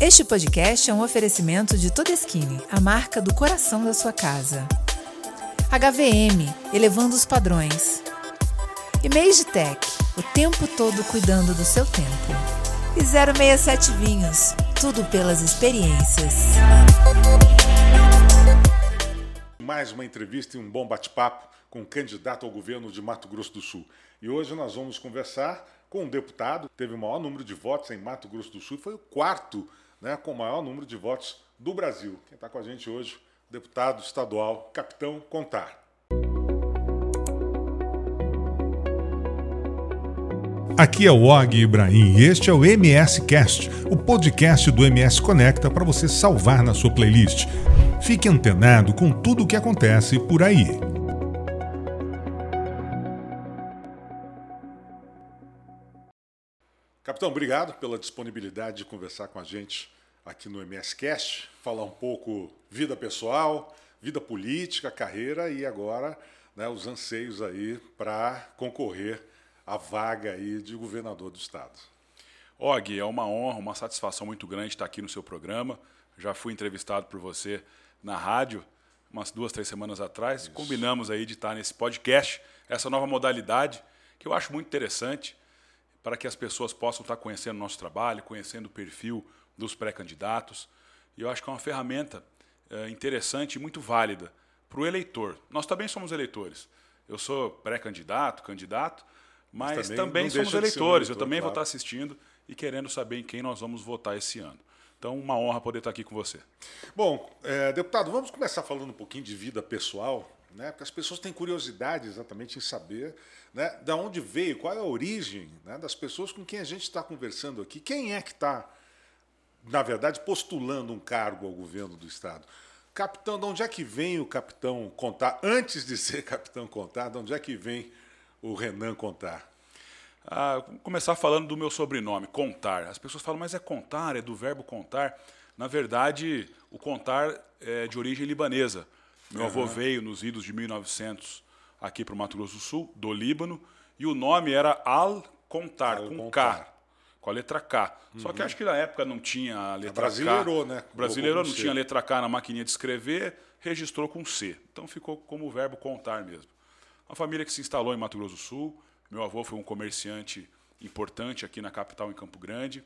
Este podcast é um oferecimento de Todeschini, a marca do coração da sua casa. HVM, elevando os padrões. E Tech, o tempo todo cuidando do seu tempo. E 067 Vinhos, tudo pelas experiências. Mais uma entrevista e um bom bate-papo com o candidato ao governo de Mato Grosso do Sul. E hoje nós vamos conversar com um deputado teve o maior número de votos em Mato Grosso do Sul foi o quarto né, com o maior número de votos do Brasil. Quem está com a gente hoje, deputado estadual Capitão Contar. Aqui é o Og Ibrahim e este é o MS Cast, o podcast do MS Conecta para você salvar na sua playlist. Fique antenado com tudo o que acontece por aí. Capitão, obrigado pela disponibilidade de conversar com a gente aqui no MSCast, falar um pouco vida pessoal, vida política, carreira e agora né, os anseios aí para concorrer à vaga aí de governador do estado. Og, é uma honra, uma satisfação muito grande estar aqui no seu programa. Já fui entrevistado por você na rádio umas duas, três semanas atrás. Isso. Combinamos aí de estar nesse podcast, essa nova modalidade que eu acho muito interessante para que as pessoas possam estar conhecendo o nosso trabalho, conhecendo o perfil dos pré-candidatos. E eu acho que é uma ferramenta é, interessante e muito válida para o eleitor. Nós também somos eleitores. Eu sou pré-candidato, candidato, mas, mas também, também somos eleitores. Eleitor, eu também claro. vou estar assistindo e querendo saber em quem nós vamos votar esse ano. Então, uma honra poder estar aqui com você. Bom, é, deputado, vamos começar falando um pouquinho de vida pessoal, né? Porque as pessoas têm curiosidade exatamente em saber né, da onde veio, qual é a origem né, das pessoas com quem a gente está conversando aqui. Quem é que está, na verdade, postulando um cargo ao governo do Estado? Capitão, de onde é que vem o capitão Contar? Antes de ser capitão Contar, de onde é que vem o Renan Contar? Ah, começar falando do meu sobrenome, Contar. As pessoas falam, mas é contar, é do verbo contar. Na verdade, o contar é de origem libanesa. Meu uhum. avô veio nos idos de 1900 aqui para o Mato Grosso do Sul, do Líbano, e o nome era Al-Contar, Al com K, com a letra K. Uhum. Só que uhum. acho que na época não tinha a letra a brasileirou, K. né? Brasileirou, não tinha a letra K na maquininha de escrever, registrou com C. Então ficou como o verbo contar mesmo. Uma família que se instalou em Mato Grosso do Sul. Meu avô foi um comerciante importante aqui na capital, em Campo Grande.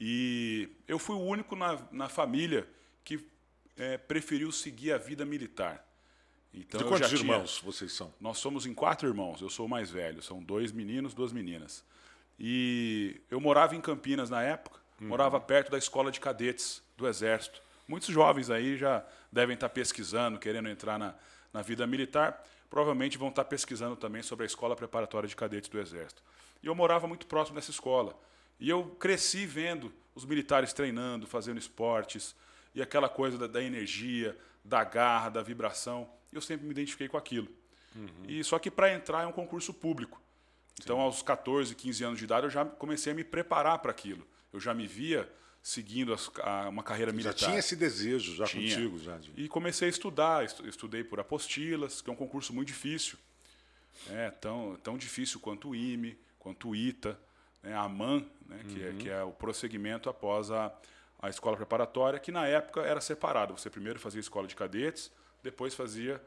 E eu fui o único na, na família que é, preferiu seguir a vida militar. Então, de quantos irmãos tinha... vocês são? Nós somos em quatro irmãos. Eu sou o mais velho. São dois meninos, duas meninas. E eu morava em Campinas na época. Uhum. Morava perto da escola de cadetes do Exército. Muitos jovens aí já devem estar pesquisando, querendo entrar na, na vida militar. Provavelmente vão estar pesquisando também sobre a escola preparatória de cadetes do Exército. E eu morava muito próximo dessa escola. E eu cresci vendo os militares treinando, fazendo esportes, e aquela coisa da, da energia, da garra, da vibração eu sempre me identifiquei com aquilo. Uhum. E só que para entrar é um concurso público. Então, Sim. aos 14, 15 anos de idade, eu já comecei a me preparar para aquilo. Eu já me via seguindo as, a, uma carreira militar. Já tinha esse desejo já tinha. contigo já. De... E comecei a estudar, estudei por apostilas, que é um concurso muito difícil. É, tão, tão difícil quanto o IME, quanto o ITA, né, a AMAN, né, uhum. que, é, uhum. que é o prosseguimento após a, a escola preparatória, que na época era separado. Você primeiro fazia a escola de cadetes, depois fazia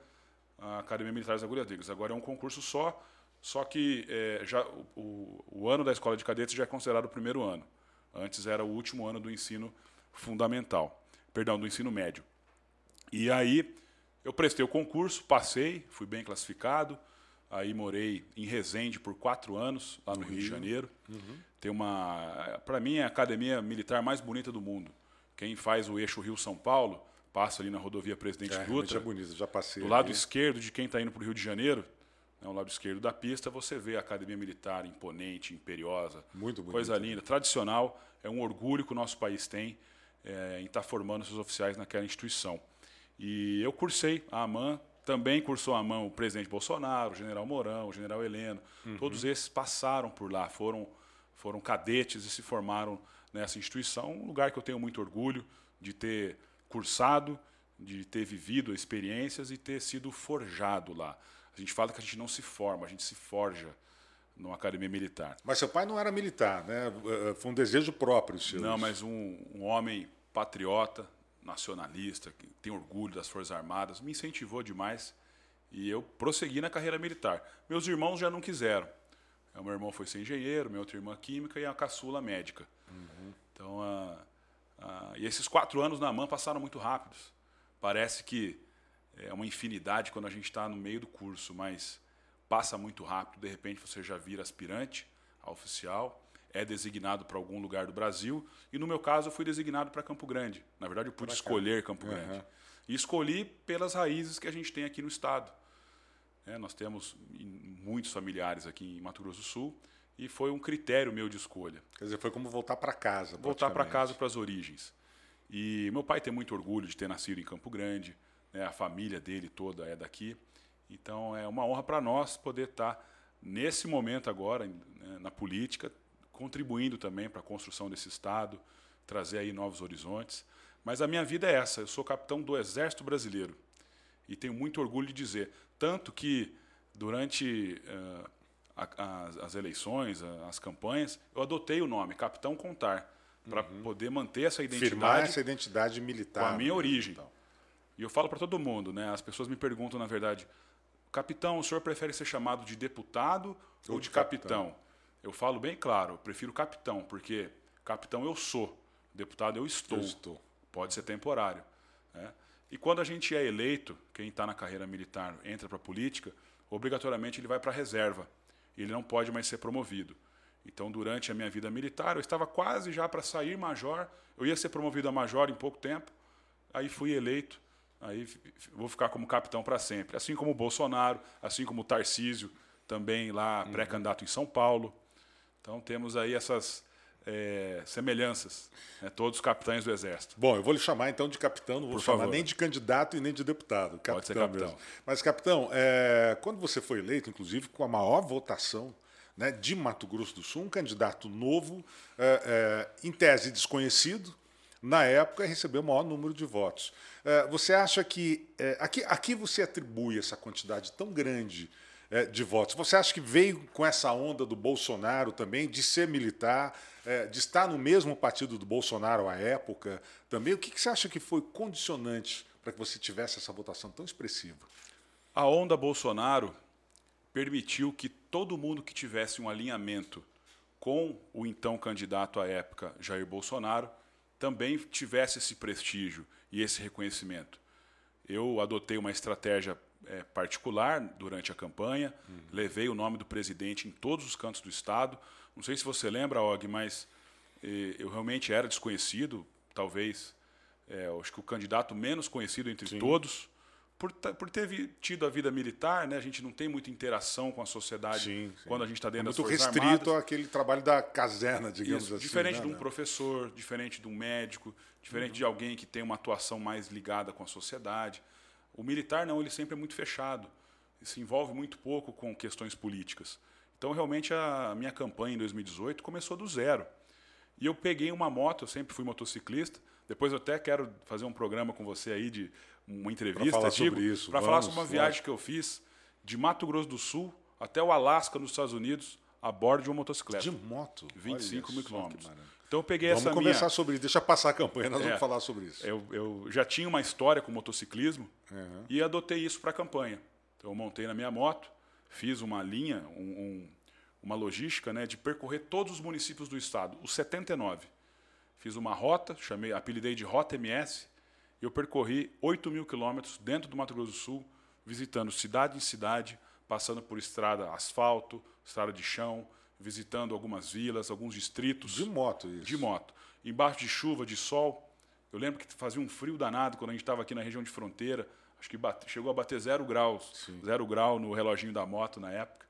a Academia Militar das Agulhas Negras. Agora é um concurso só, só que é, já o, o, ano da escola de cadetes já é considerado o primeiro ano. Antes era o último ano do ensino fundamental, perdão, do ensino médio. E aí eu prestei o concurso, passei, fui bem classificado. Aí morei em Resende por quatro anos, lá no, no Rio, Rio, de Janeiro. Uhum. Tem uma, para mim, é a academia militar mais bonita do mundo. Quem faz o eixo Rio-São Paulo passa ali na rodovia Presidente é, Dutra. É bonito, já passei. Do ali. lado esquerdo de quem está indo para o Rio de Janeiro, né, o lado esquerdo da pista, você vê a Academia Militar imponente, imperiosa. Muito bonito. Coisa linda, tradicional. É um orgulho que o nosso país tem é, em estar tá formando seus oficiais naquela instituição. E eu cursei a AMAN, também cursou a AMAN o presidente Bolsonaro, o general Mourão, o general Heleno. Uhum. Todos esses passaram por lá, foram, foram cadetes e se formaram nessa instituição. Um lugar que eu tenho muito orgulho de ter cursado, de ter vivido experiências e ter sido forjado lá. A gente fala que a gente não se forma, a gente se forja numa academia militar. Mas seu pai não era militar, né? Foi um desejo próprio seu. Não, mas um, um homem patriota, nacionalista, que tem orgulho das Forças Armadas, me incentivou demais e eu prossegui na carreira militar. Meus irmãos já não quiseram. O meu irmão foi ser engenheiro, minha outra irmã química e a caçula médica. Uhum. Então, a, a, e esses quatro anos na MAN passaram muito rápidos. Parece que é uma infinidade quando a gente está no meio do curso, mas passa muito rápido. De repente você já vira aspirante a oficial, é designado para algum lugar do Brasil. E no meu caso, eu fui designado para Campo Grande. Na verdade, eu pude escolher Campo uhum. Grande. E escolhi pelas raízes que a gente tem aqui no estado. É, nós temos muitos familiares aqui em Mato Grosso do Sul e foi um critério meu de escolha. Quer dizer, foi como voltar para casa. Voltar para casa, para as origens. E meu pai tem muito orgulho de ter nascido em Campo Grande, né, a família dele toda é daqui. Então é uma honra para nós poder estar tá nesse momento agora né, na política, contribuindo também para a construção desse estado, trazer aí novos horizontes. Mas a minha vida é essa. Eu sou capitão do Exército Brasileiro e tenho muito orgulho de dizer, tanto que durante uh, a, as, as, eleições, as campanhas, eu adotei o nome Capitão Contar para uhum. poder manter essa identidade, firmar essa identidade militar, com a minha origem. Então. E eu falo para todo mundo, né? As pessoas me perguntam na verdade, capitão, o senhor prefere ser chamado de deputado ou, ou de capitão? capitão? Eu falo bem claro, eu prefiro capitão, porque capitão eu sou, deputado eu estou. Eu estou. Pode ser temporário. Né? E quando a gente é eleito, quem está na carreira militar entra para a política, obrigatoriamente ele vai para a reserva. Ele não pode mais ser promovido. Então, durante a minha vida militar, eu estava quase já para sair major. Eu ia ser promovido a major em pouco tempo. Aí fui eleito. Aí vou ficar como capitão para sempre. Assim como o Bolsonaro, assim como o Tarcísio, também lá uhum. pré-candidato em São Paulo. Então, temos aí essas é, semelhanças, né, todos capitães do Exército. Bom, eu vou lhe chamar então de capitão, não vou Por chamar favor. nem de candidato e nem de deputado. Capitão Pode ser capitão. Mesmo. Mas, capitão, é, quando você foi eleito, inclusive com a maior votação né, de Mato Grosso do Sul, um candidato novo, é, é em tese desconhecido, na época recebeu o maior número de votos. É, você acha que. É, aqui, aqui você atribui essa quantidade tão grande é, de votos. Você acha que veio com essa onda do Bolsonaro também, de ser militar, é, de estar no mesmo partido do Bolsonaro à época também? O que, que você acha que foi condicionante para que você tivesse essa votação tão expressiva? A onda Bolsonaro permitiu que todo mundo que tivesse um alinhamento com o então candidato à época, Jair Bolsonaro, também tivesse esse prestígio e esse reconhecimento. Eu adotei uma estratégia é, particular durante a campanha, uhum. levei o nome do presidente em todos os cantos do Estado. Não sei se você lembra, Og, mas eh, eu realmente era desconhecido, talvez, é, acho que o candidato menos conhecido entre Sim. todos. Por, por ter tido a vida militar, né, a gente não tem muita interação com a sociedade sim, sim. quando a gente está dentro é muito das Forças restrito àquele trabalho da caserna, digamos Isso, assim. Diferente né, de um né? professor, diferente de um médico, diferente uhum. de alguém que tem uma atuação mais ligada com a sociedade. O militar não, ele sempre é muito fechado, se envolve muito pouco com questões políticas. Então, realmente, a minha campanha em 2018 começou do zero. E eu peguei uma moto, eu sempre fui motociclista. Depois eu até quero fazer um programa com você aí de uma entrevista, para falar sobre isso, para falar sobre uma viagem que eu fiz de Mato Grosso do Sul até o Alasca, nos Estados Unidos, a bordo de uma motocicleta. De moto? 25 mil quilômetros. Então eu peguei vamos essa Vamos conversar minha... sobre isso. Deixa passar a campanha, nós é, vamos falar sobre isso. Eu, eu, já tinha uma história com motociclismo uhum. e adotei isso para a campanha. Então eu montei na minha moto, fiz uma linha, um, um, uma logística né, de percorrer todos os municípios do estado, os 79. Fiz uma rota, chamei, apelidei de Rota MS, e eu percorri 8 mil quilômetros dentro do Mato Grosso do Sul, visitando cidade em cidade, passando por estrada asfalto, estrada de chão, visitando algumas vilas, alguns distritos. De moto, isso. De moto. Embaixo de chuva, de sol. Eu lembro que fazia um frio danado quando a gente estava aqui na região de fronteira. Acho que bate, chegou a bater zero graus. Sim. Zero grau no reloginho da moto na época.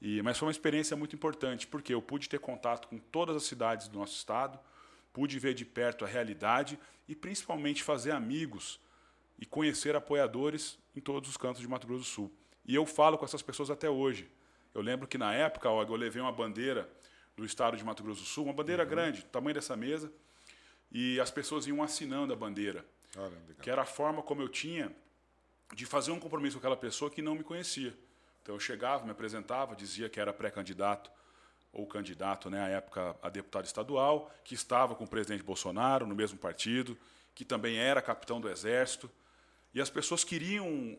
E, mas foi uma experiência muito importante, porque eu pude ter contato com todas as cidades do nosso estado, pude ver de perto a realidade e principalmente fazer amigos e conhecer apoiadores em todos os cantos de Mato Grosso do Sul. E eu falo com essas pessoas até hoje. Eu lembro que na época, Og, eu levei uma bandeira do estado de Mato Grosso do Sul, uma bandeira uhum. grande, tamanho dessa mesa, e as pessoas iam assinando a bandeira. Que era a forma como eu tinha de fazer um compromisso com aquela pessoa que não me conhecia. Então eu chegava, me apresentava, dizia que era pré-candidato ou candidato, né, à época, a deputado estadual, que estava com o presidente Bolsonaro no mesmo partido, que também era capitão do Exército. E as pessoas queriam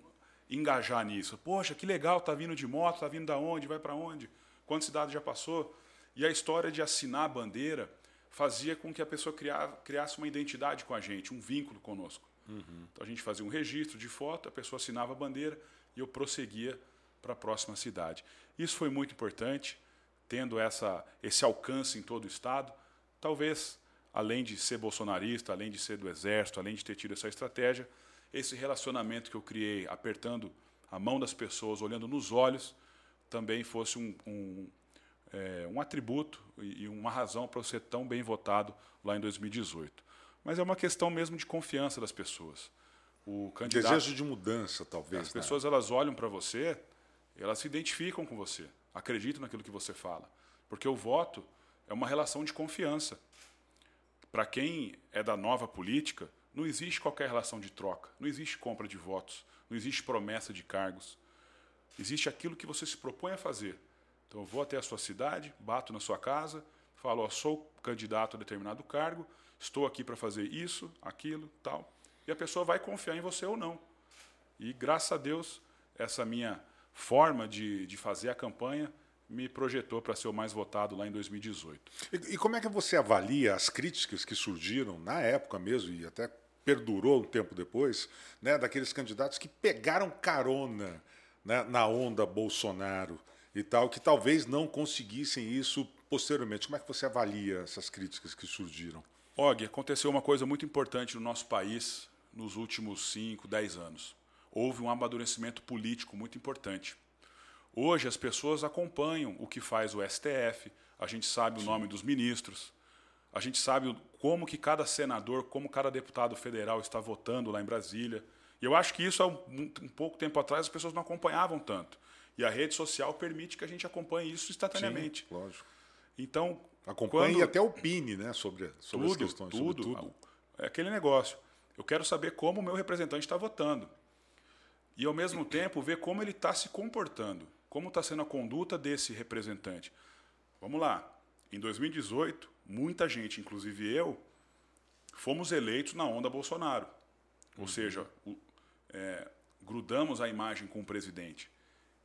engajar nisso. Poxa, que legal, tá vindo de moto, tá vindo da onde, vai para onde? Quantas cidades já passou? E a história de assinar a bandeira fazia com que a pessoa criasse uma identidade com a gente, um vínculo conosco. Uhum. Então a gente fazia um registro de foto, a pessoa assinava a bandeira e eu prosseguia para a próxima cidade. Isso foi muito importante, tendo essa, esse alcance em todo o Estado. Talvez, além de ser bolsonarista, além de ser do Exército, além de ter tido essa estratégia, esse relacionamento que eu criei, apertando a mão das pessoas, olhando nos olhos, também fosse um, um é, um atributo e uma razão para eu ser tão bem votado lá em 2018. Mas é uma questão mesmo de confiança das pessoas. O candidato, Desejo de mudança, talvez. As né? pessoas elas olham para você, elas se identificam com você, acreditam naquilo que você fala, porque o voto é uma relação de confiança. Para quem é da nova política, não existe qualquer relação de troca, não existe compra de votos, não existe promessa de cargos. Existe aquilo que você se propõe a fazer. Então eu vou até a sua cidade, bato na sua casa, falo, ó, sou candidato a determinado cargo, estou aqui para fazer isso, aquilo, tal. E a pessoa vai confiar em você ou não. E graças a Deus, essa minha forma de, de fazer a campanha me projetou para ser o mais votado lá em 2018. E, e, como é que você avalia as críticas que surgiram na época mesmo e até perdurou um tempo depois, né, daqueles candidatos que pegaram carona né, na onda Bolsonaro? e tal, que talvez não conseguissem isso posteriormente. Como é que você avalia essas críticas que surgiram? Og, aconteceu uma coisa muito importante no nosso país nos últimos 5, 10 anos. Houve um amadurecimento político muito importante. Hoje as pessoas acompanham o que faz o STF, a gente sabe o nome dos ministros, a gente sabe como que cada senador, como cada deputado federal está votando lá em Brasília. E eu acho que isso há um, um pouco tempo atrás as pessoas não acompanhavam tanto. E a rede social permite que a gente acompanhe isso instantaneamente. Sim, lógico. Então. Acompanhe quando... e até opine né, sobre, sobre tudo, as questões. Tudo, tudo. É aquele negócio. Eu quero saber como o meu representante está votando. E, ao mesmo tempo, ver como ele está se comportando. Como está sendo a conduta desse representante. Vamos lá. Em 2018, muita gente, inclusive eu, fomos eleitos na onda Bolsonaro. Ou uhum. seja, o, é, grudamos a imagem com o presidente.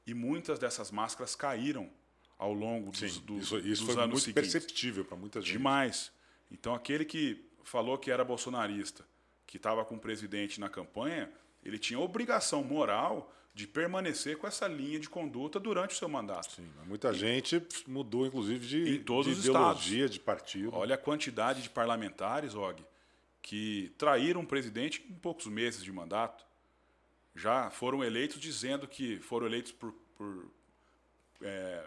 E muitas dessas máscaras caíram ao longo dos, Sim, dos, isso, isso dos foi anos muito seguintes. perceptível para muita gente. Demais. Então, aquele que falou que era bolsonarista, que estava com o presidente na campanha, ele tinha obrigação moral de permanecer com essa linha de conduta durante o seu mandato. Sim, muita e, gente mudou, inclusive, de, de ideologia, estados. de partido. Olha a quantidade de parlamentares, Og, que traíram o presidente em poucos meses de mandato já foram eleitos dizendo que foram eleitos por, por é,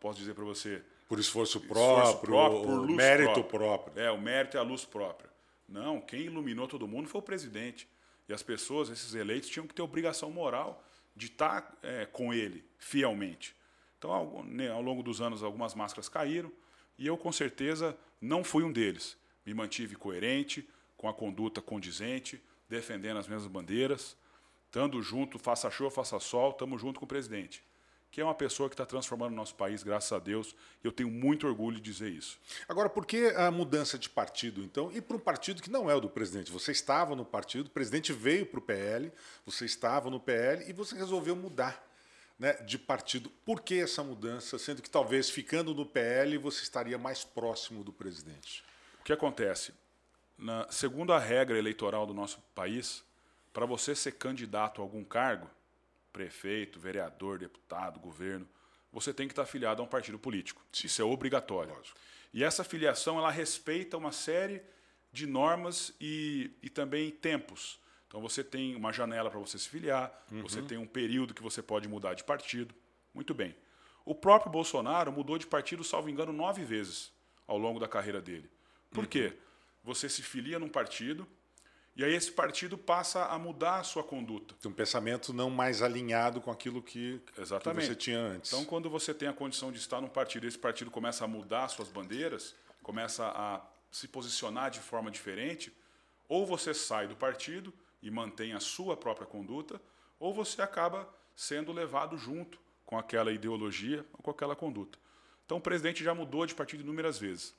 posso dizer para você por esforço próprio, esforço próprio por luz mérito próprio. próprio. É, o mérito é a luz própria. Não, quem iluminou todo mundo foi o presidente. E as pessoas, esses eleitos, tinham que ter obrigação moral de estar é, com ele fielmente. Então, ao, né, ao longo dos anos, algumas máscaras caíram e eu, com certeza, não fui um deles. Me mantive coerente, com a conduta condizente, defendendo as mesmas bandeiras, estando junto, faça chuva, faça sol, estamos junto com o presidente. Que é uma pessoa que está transformando o nosso país, graças a Deus, e eu tenho muito orgulho de dizer isso. Agora, por que a mudança de partido, então? E para um partido que não é o do presidente? Você estava no partido, o presidente veio para o PL, você estava no PL e você resolveu mudar né, de partido. Por que essa mudança, sendo que talvez ficando no PL você estaria mais próximo do presidente? O que acontece? Na, segundo a regra eleitoral do nosso país, para você ser candidato a algum cargo, prefeito, vereador, deputado, governo, você tem que estar afiliado a um partido político. Isso é obrigatório. Lógico. E essa filiação ela respeita uma série de normas e, e também tempos. Então você tem uma janela para você se filiar, uhum. você tem um período que você pode mudar de partido. Muito bem. O próprio Bolsonaro mudou de partido, salvo engano, nove vezes ao longo da carreira dele. Por uhum. quê? você se filia num partido, e aí esse partido passa a mudar a sua conduta. Um pensamento não mais alinhado com aquilo que, Exatamente. que você tinha antes. Então, quando você tem a condição de estar num partido e esse partido começa a mudar suas bandeiras, começa a se posicionar de forma diferente, ou você sai do partido e mantém a sua própria conduta, ou você acaba sendo levado junto com aquela ideologia ou com aquela conduta. Então o presidente já mudou de partido inúmeras vezes.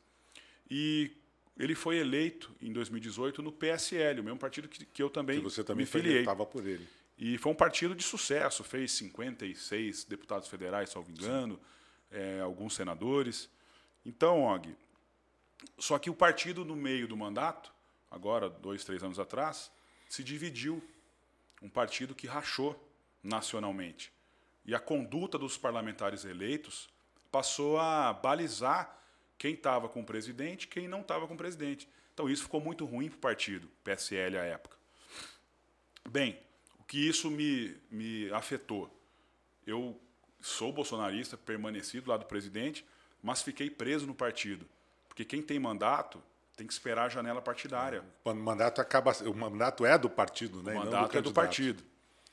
E ele foi eleito em 2018 no PSL, o mesmo partido que, que eu também, que você também me filiei. estava por ele. E foi um partido de sucesso, fez 56 deputados federais, salvo engano, é, alguns senadores. Então, Og, só que o partido, no meio do mandato, agora, dois, três anos atrás, se dividiu. Um partido que rachou nacionalmente. E a conduta dos parlamentares eleitos passou a balizar quem estava com o presidente quem não estava com o presidente. Então isso ficou muito ruim para o partido, PSL à época. Bem, o que isso me, me afetou? Eu sou bolsonarista, permaneci do lado do presidente, mas fiquei preso no partido. Porque quem tem mandato tem que esperar a janela partidária. O mandato acaba, o mandato é do partido, né? O mandato do é do partido.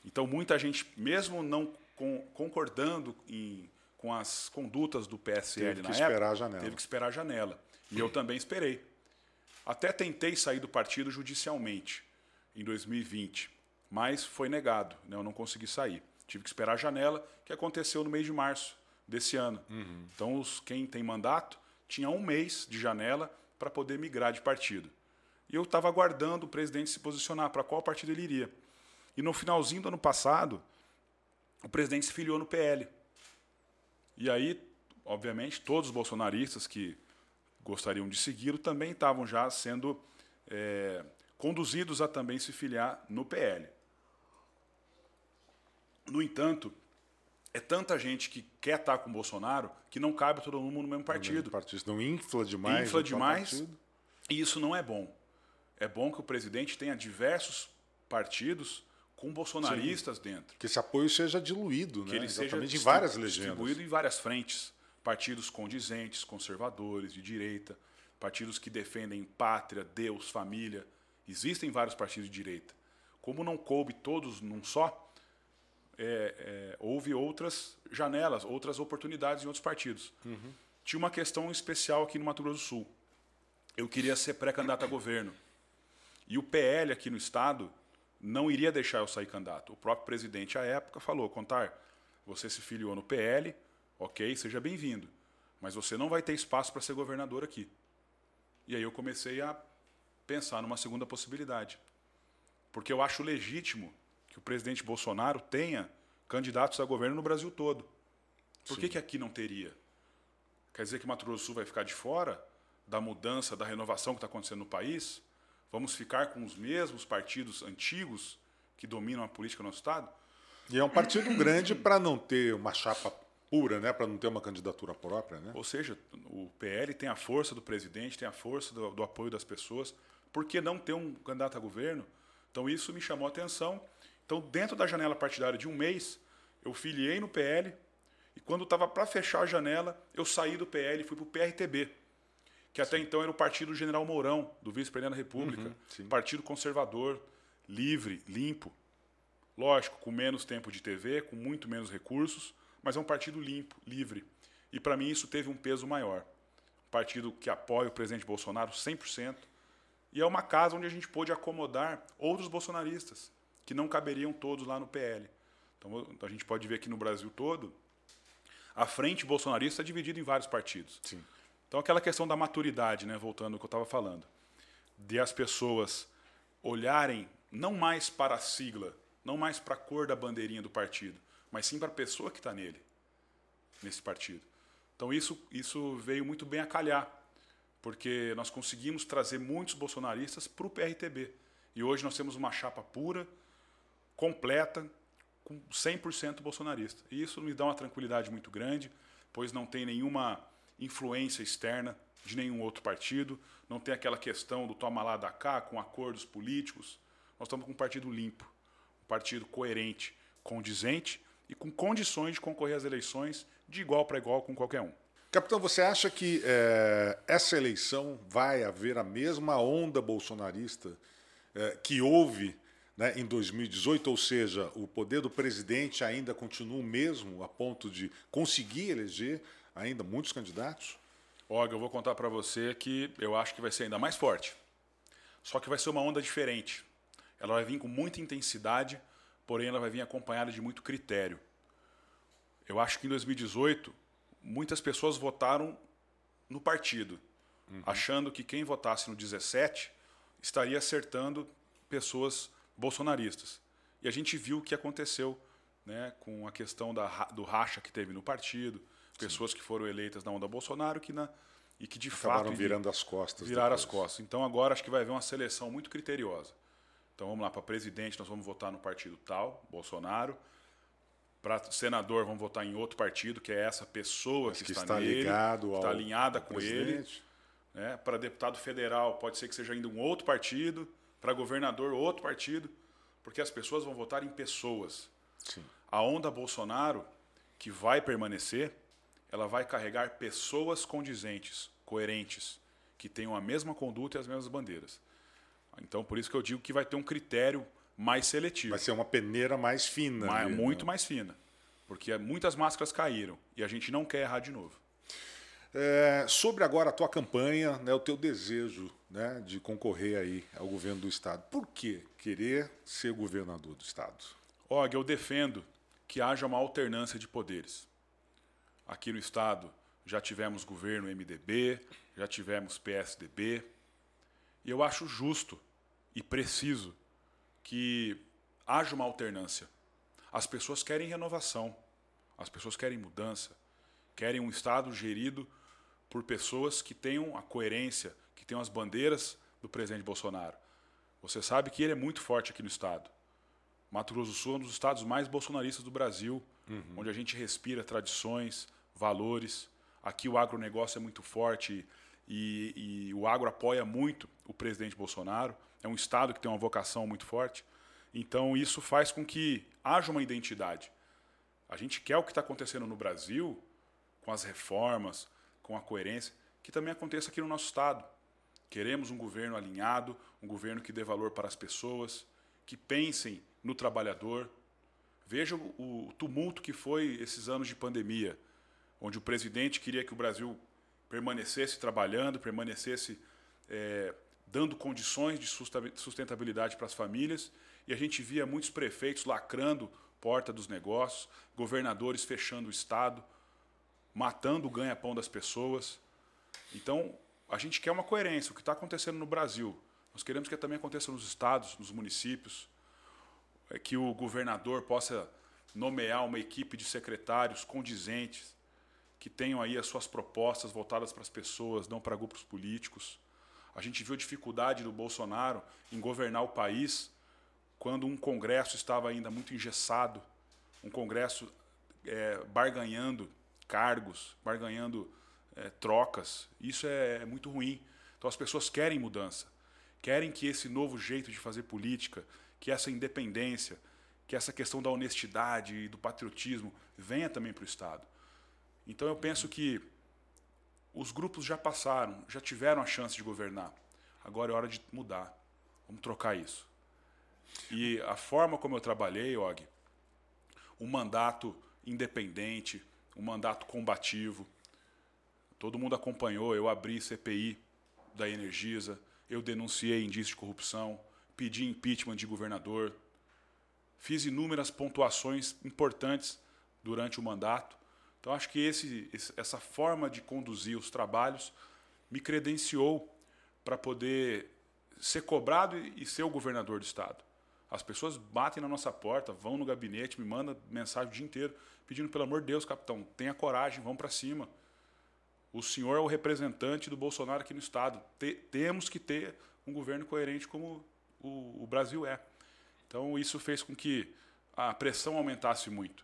Então muita gente, mesmo não concordando em, com as condutas do PSL na época, teve que esperar a janela. E eu também esperei. Até tentei sair do partido judicialmente em 2020, mas foi negado. Né? Eu não consegui sair. Tive que esperar a janela, que aconteceu no mês de março desse ano. Uhum. Então, os, quem tem mandato tinha um mês de janela para poder migrar de partido. E eu estava aguardando o presidente se posicionar para qual partido ele iria. E no finalzinho do ano passado, o presidente se filiou no PL. E aí, obviamente, todos os bolsonaristas que gostariam de segui-lo também estavam já sendo é, conduzidos a também se filiar no PL. No entanto, é tanta gente que quer estar com o Bolsonaro que não cabe todo mundo no mesmo partido. Partido. Não infla demais. Infla demais. E isso não é bom. É bom que o presidente tenha diversos partidos com bolsonaristas Sim. dentro. Que esse apoio seja diluído, que né? ele Exatamente seja em várias legendas. distribuído em várias frentes. Partidos condizentes, conservadores, de direita, partidos que defendem pátria, Deus, família. Existem vários partidos de direita. Como não coube todos num só, é, é, houve outras janelas, outras oportunidades em outros partidos. Uhum. Tinha uma questão especial aqui no Mato Grosso do Sul. Eu queria ser pré-candidato a governo. E o PL aqui no estado não iria deixar eu sair candidato. O próprio presidente, à época, falou: Contar, você se filiou no PL, ok, seja bem-vindo, mas você não vai ter espaço para ser governador aqui. E aí eu comecei a pensar numa segunda possibilidade. Porque eu acho legítimo que o presidente Bolsonaro tenha candidatos a governo no Brasil todo. Por que, que aqui não teria? Quer dizer que Mato Grosso do Sul vai ficar de fora da mudança, da renovação que está acontecendo no país? Vamos ficar com os mesmos partidos antigos que dominam a política no Estado? E é um partido grande para não ter uma chapa pura, né? para não ter uma candidatura própria. Né? Ou seja, o PL tem a força do presidente, tem a força do, do apoio das pessoas. Por que não ter um candidato a governo? Então isso me chamou a atenção. Então, dentro da janela partidária de um mês, eu filiei no PL e quando estava para fechar a janela, eu saí do PL e fui para o PRTB que até então era o Partido General Mourão, do vice-presidente da República. Uhum, partido conservador, livre, limpo. Lógico, com menos tempo de TV, com muito menos recursos, mas é um partido limpo, livre. E para mim isso teve um peso maior. Um partido que apoia o presidente Bolsonaro 100%. E é uma casa onde a gente pôde acomodar outros bolsonaristas, que não caberiam todos lá no PL. Então a gente pode ver que no Brasil todo, a frente bolsonarista é dividida em vários partidos. Sim. Então, aquela questão da maturidade, né, voltando ao que eu estava falando, de as pessoas olharem não mais para a sigla, não mais para a cor da bandeirinha do partido, mas sim para a pessoa que está nele, nesse partido. Então, isso, isso veio muito bem a calhar, porque nós conseguimos trazer muitos bolsonaristas para o PRTB. E hoje nós temos uma chapa pura, completa, com 100% bolsonarista. E isso me dá uma tranquilidade muito grande, pois não tem nenhuma influência externa de nenhum outro partido, não tem aquela questão do toma lá da cá com acordos políticos. Nós estamos com um partido limpo, um partido coerente, condizente e com condições de concorrer às eleições de igual para igual com qualquer um. Capitão, você acha que é, essa eleição vai haver a mesma onda bolsonarista é, que houve né, em 2018? Ou seja, o poder do presidente ainda continua o mesmo a ponto de conseguir eleger ainda muitos candidatos? Olga, eu vou contar para você que eu acho que vai ser ainda mais forte. Só que vai ser uma onda diferente. Ela vai vir com muita intensidade, porém ela vai vir acompanhada de muito critério. Eu acho que em 2018, muitas pessoas votaram no partido, uhum. achando que quem votasse no 17 estaria acertando pessoas bolsonaristas. E a gente viu o que aconteceu né, com a questão da, do racha que teve no partido, pessoas Sim. que foram eleitas na onda Bolsonaro que na, e que de Acabaram fato virando as costas. Viraram depois. as costas. Então agora acho que vai haver uma seleção muito criteriosa. Então vamos lá, para presidente nós vamos votar no partido tal, Bolsonaro. Para senador vamos votar em outro partido, que é essa pessoa que, que, está, está nele, ligado que está alinhada com presidente. ele. Né? Para deputado federal pode ser que seja ainda um outro partido. Para governador, outro partido. Porque as pessoas vão votar em pessoas. Sim. A onda Bolsonaro, que vai permanecer, ela vai carregar pessoas condizentes, coerentes, que tenham a mesma conduta e as mesmas bandeiras. Então, por isso que eu digo que vai ter um critério mais seletivo. Vai ser uma peneira mais fina. Mais, ali, muito né? mais fina. Porque muitas máscaras caíram e a gente não quer errar de novo. É, sobre agora a tua campanha, né, o teu desejo né, de concorrer aí ao governo do Estado. Por que querer ser governador do Estado? Og, eu defendo que haja uma alternância de poderes. Aqui no Estado já tivemos governo MDB, já tivemos PSDB, e eu acho justo e preciso que haja uma alternância. As pessoas querem renovação, as pessoas querem mudança, querem um Estado gerido por pessoas que tenham a coerência, que tenham as bandeiras do presidente Bolsonaro. Você sabe que ele é muito forte aqui no Estado. Mato Grosso do Sul é um dos estados mais bolsonaristas do Brasil, uhum. onde a gente respira tradições, valores. Aqui o agronegócio é muito forte e, e, o agro apoia muito o presidente Bolsonaro. É um estado que tem uma vocação muito forte. Então isso faz com que haja uma identidade. A gente quer o que está acontecendo no Brasil, com as reformas, com a coerência, que também aconteça aqui no nosso estado. Queremos um governo alinhado, um governo que dê valor para as pessoas, que pensem no trabalhador. Veja o, tumulto que foi esses anos de pandemia, onde o presidente queria que o Brasil permanecesse trabalhando, permanecesse é, dando condições de sustentabilidade para as famílias, e a gente via muitos prefeitos lacrando porta dos negócios, governadores fechando o Estado, matando o ganha-pão das pessoas. Então, a gente quer uma coerência. O que está acontecendo no Brasil, nós queremos que também aconteça nos estados, nos municípios, é que o governador possa nomear uma equipe de secretários condizentes, que tenham aí as suas propostas voltadas para as pessoas, não para grupos políticos. A gente viu a dificuldade do Bolsonaro em governar o país quando um Congresso estava ainda muito engessado, um Congresso é, barganhando cargos, barganhando é, trocas. Isso é, é muito ruim. Então as pessoas querem mudança, querem que esse novo jeito de fazer política, que essa independência, que essa questão da honestidade e do patriotismo venha também para o Estado. Então eu penso que os grupos já passaram, já tiveram a chance de governar. Agora é hora de mudar. Vamos trocar isso. E a forma como eu trabalhei, Og, um mandato independente, um mandato combativo. Todo mundo acompanhou, eu abri CPI da Energisa, eu denunciei indício de corrupção, pedi impeachment de governador, fiz inúmeras pontuações importantes durante o mandato. Então, acho que esse, essa forma de conduzir os trabalhos me credenciou para poder ser cobrado e ser o governador do Estado. As pessoas batem na nossa porta, vão no gabinete, me mandam mensagem o dia inteiro, pedindo, pelo amor de Deus, capitão, tenha coragem, vamos para cima. O senhor é o representante do Bolsonaro aqui no Estado. temos que ter um governo coerente como o, o Brasil é. Então isso fez com que a pressão aumentasse muito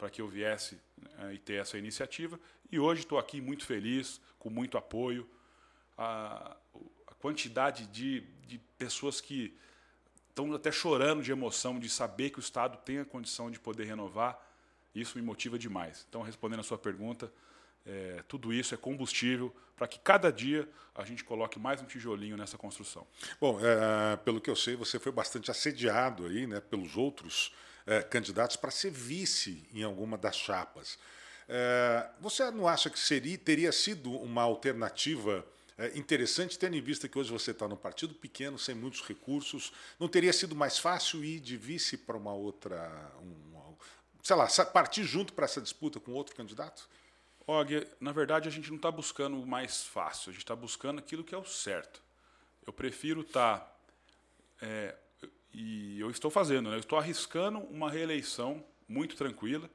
para que eu viesse né, e ter essa iniciativa. E hoje estou aqui muito feliz, com muito apoio. A, a quantidade de, de pessoas que estão até chorando de emoção de saber que o Estado tem a condição de poder renovar, isso me motiva demais. Então, respondendo a sua pergunta, é, tudo isso é combustível para que cada dia a gente coloque mais um tijolinho nessa construção. Bom, é, pelo que eu sei, você foi bastante assediado aí, né, pelos outros é, candidatos para ser vice em alguma das chapas. É, você não acha que seria, teria sido uma alternativa é, interessante, tendo em vista que hoje você está num partido pequeno, sem muitos recursos, não teria sido mais fácil ir de vice para uma outra, um, sei lá, partir junto para essa disputa com outro candidato? Og, na verdade, a gente não está buscando o mais fácil, a gente está buscando aquilo que é o certo. Eu prefiro estar. Tá, é, e eu estou fazendo, né? eu estou arriscando uma reeleição muito tranquila.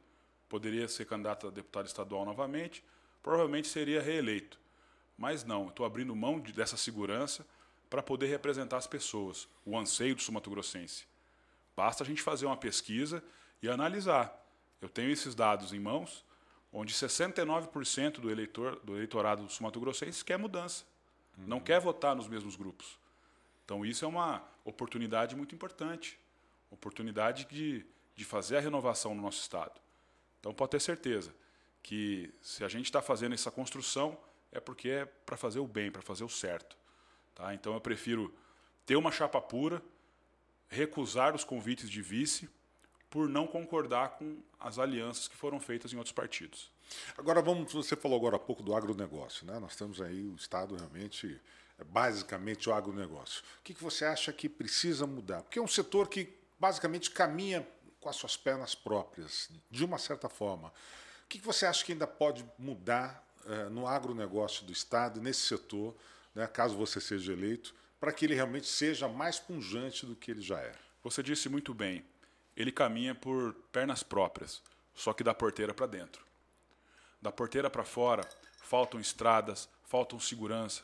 Poderia ser candidato a deputado estadual novamente, provavelmente seria reeleito. Mas não, estou abrindo mão de, dessa segurança para poder representar as pessoas, o anseio do sumatogrossense. Basta a gente fazer uma pesquisa e analisar. Eu tenho esses dados em mãos, onde 69% do, eleitor, do eleitorado do sumatogrossense quer mudança, uhum. não quer votar nos mesmos grupos. Então isso é uma oportunidade muito importante, oportunidade de, de fazer a renovação no nosso Estado. Então pode ter certeza que se a gente está fazendo essa construção, é porque é para fazer o bem, para fazer o certo. Tá? Então eu prefiro ter uma chapa pura, recusar os convites de vice, por não concordar com as alianças que foram feitas em outros partidos. Agora vamos, você falou agora há pouco do agronegócio, né? Nós temos aí o Estado realmente basicamente o agronegócio. O que, você acha que precisa mudar? Porque é um setor que basicamente caminha com as suas pernas próprias, de uma certa forma. O que, você acha que ainda pode mudar é, no agronegócio do Estado, nesse setor, né, caso você seja eleito, para que ele realmente seja mais punjante do que ele já é? Você disse muito bem. Ele caminha por pernas próprias, só que da porteira para dentro. Da porteira para fora, faltam estradas, faltam segurança,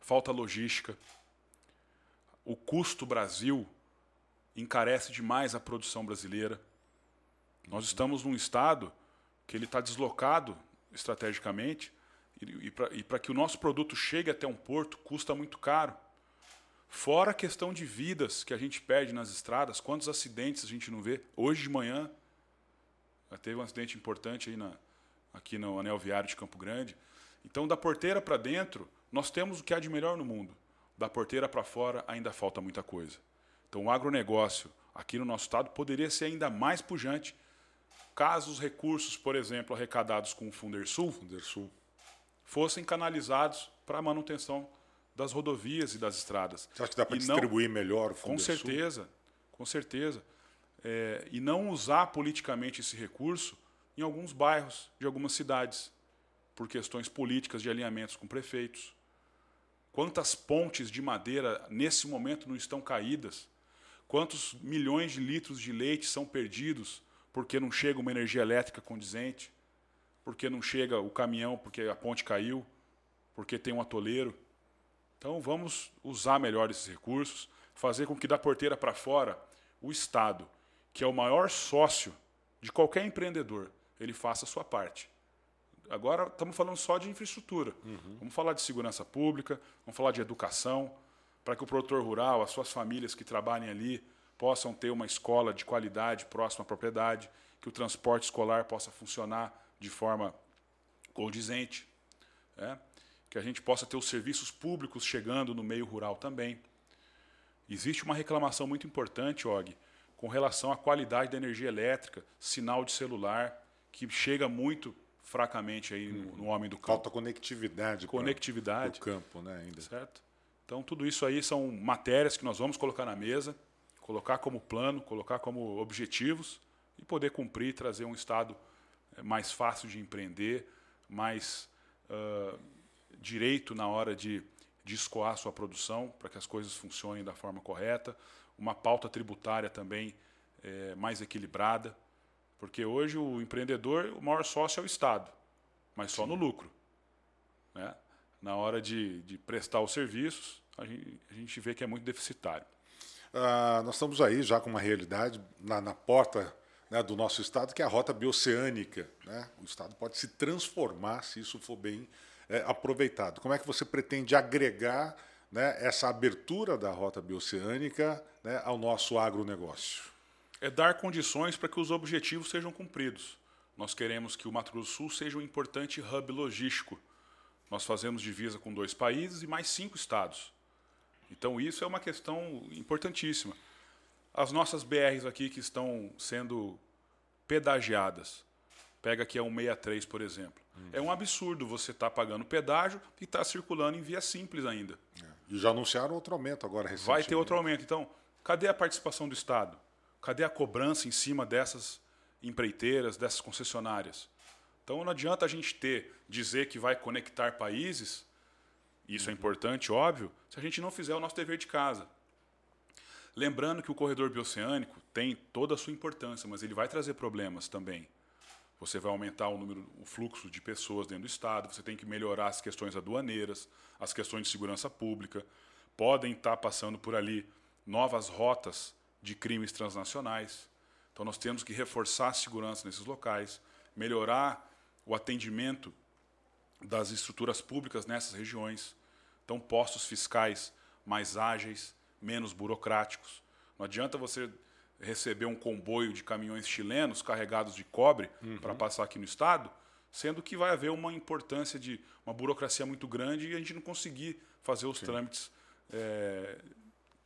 falta logística. O custo Brasil encarece demais a produção brasileira. Nós estamos num estado que ele está deslocado estrategicamente, e para que o nosso produto chegue até um porto, custa muito caro. Fora a questão de vidas que a gente perde nas estradas, quantos acidentes a gente não vê. Hoje de manhã, teve um acidente importante aí na, aqui no anel viário de Campo Grande. Então, da porteira para dentro, nós temos o que há de melhor no mundo. Da porteira para fora, ainda falta muita coisa. Então, o agronegócio aqui no nosso estado poderia ser ainda mais pujante caso os recursos, por exemplo, arrecadados com o Fundersul, Fundersul fossem canalizados para a manutenção das rodovias e das estradas. Você acha que dá para distribuir não, melhor o Fundersul? Com certeza, com certeza. É, e não usar politicamente esse recurso em alguns bairros de algumas cidades, por questões políticas de alinhamentos com prefeitos. Quantas pontes de madeira nesse momento não estão caídas? Quantos milhões de litros de leite são perdidos porque não chega uma energia elétrica condizente, porque não chega o caminhão porque a ponte caiu, porque tem um atoleiro. Então vamos usar melhor esses recursos, fazer com que da porteira para fora o Estado, que é o maior sócio de qualquer empreendedor, ele faça a sua parte. Agora estamos falando só de infraestrutura. Uhum. Vamos falar de segurança pública, vamos falar de educação, para que o produtor rural, as suas famílias que trabalhem ali, possam ter uma escola de qualidade próxima à propriedade, que o transporte escolar possa funcionar de forma condizente, é? que a gente possa ter os serviços públicos chegando no meio rural também. Existe uma reclamação muito importante, Og, com relação à qualidade da energia elétrica, sinal de celular, que chega muito fracamente aí no, no homem do campo. Falta conectividade. Conectividade. Do campo, né, ainda. Certo? Então, tudo isso aí são matérias que nós vamos colocar na mesa colocar como plano, colocar como objetivos e poder cumprir, trazer um Estado eh, mais fácil de empreender, mais uh, direito na hora de, de escoar sua produção, para que as coisas funcionem da forma correta, uma pauta tributária também é, mais equilibrada, porque hoje o empreendedor, o maior sócio é o Estado, mas só Sim. no lucro. Né? Na hora de, de prestar os serviços, a gente, a gente vê que é muito deficitário. Ah, nós estamos aí já com uma realidade na, na porta né, do nosso estado, que é a rota bioceânica. Né? O estado pode se transformar se isso for bem é, aproveitado. Como é que você pretende agregar né, essa abertura da rota bioceânica né, ao nosso agronegócio? É dar condições para que os objetivos sejam cumpridos. Nós queremos que o Mato Grosso do Sul seja um importante hub logístico. Nós fazemos divisa com dois países e mais cinco estados. Então isso é uma questão importantíssima. As nossas BRs aqui que estão sendo pedagiadas, pega aqui a 163, por exemplo. Uhum. É um absurdo você estar tá pagando pedágio e estar tá circulando em via simples ainda. É. E já anunciaram outro aumento agora recentemente. Vai ter outro aumento. Então, cadê a participação do Estado? Cadê a cobrança em cima dessas empreiteiras, dessas concessionárias? Então não adianta a gente ter, dizer que vai conectar países, isso é importante, óbvio, se a gente não fizer o nosso dever de casa. Lembrando que o corredor bioceânico tem toda a sua importância, mas ele vai trazer problemas também. Você vai aumentar o número, o fluxo de pessoas dentro do estado, você tem que melhorar as questões aduaneiras, as questões de segurança pública. Podem estar passando por ali novas rotas de crimes transnacionais. Então nós temos que reforçar a segurança nesses locais, melhorar o atendimento das estruturas públicas nessas regiões. Então postos fiscais mais ágeis, menos burocráticos. Não adianta você receber um comboio de caminhões chilenos carregados de cobre uhum. para passar aqui no estado, sendo que vai haver uma importância de uma burocracia muito grande e a gente não conseguir fazer os Sim. trâmites é,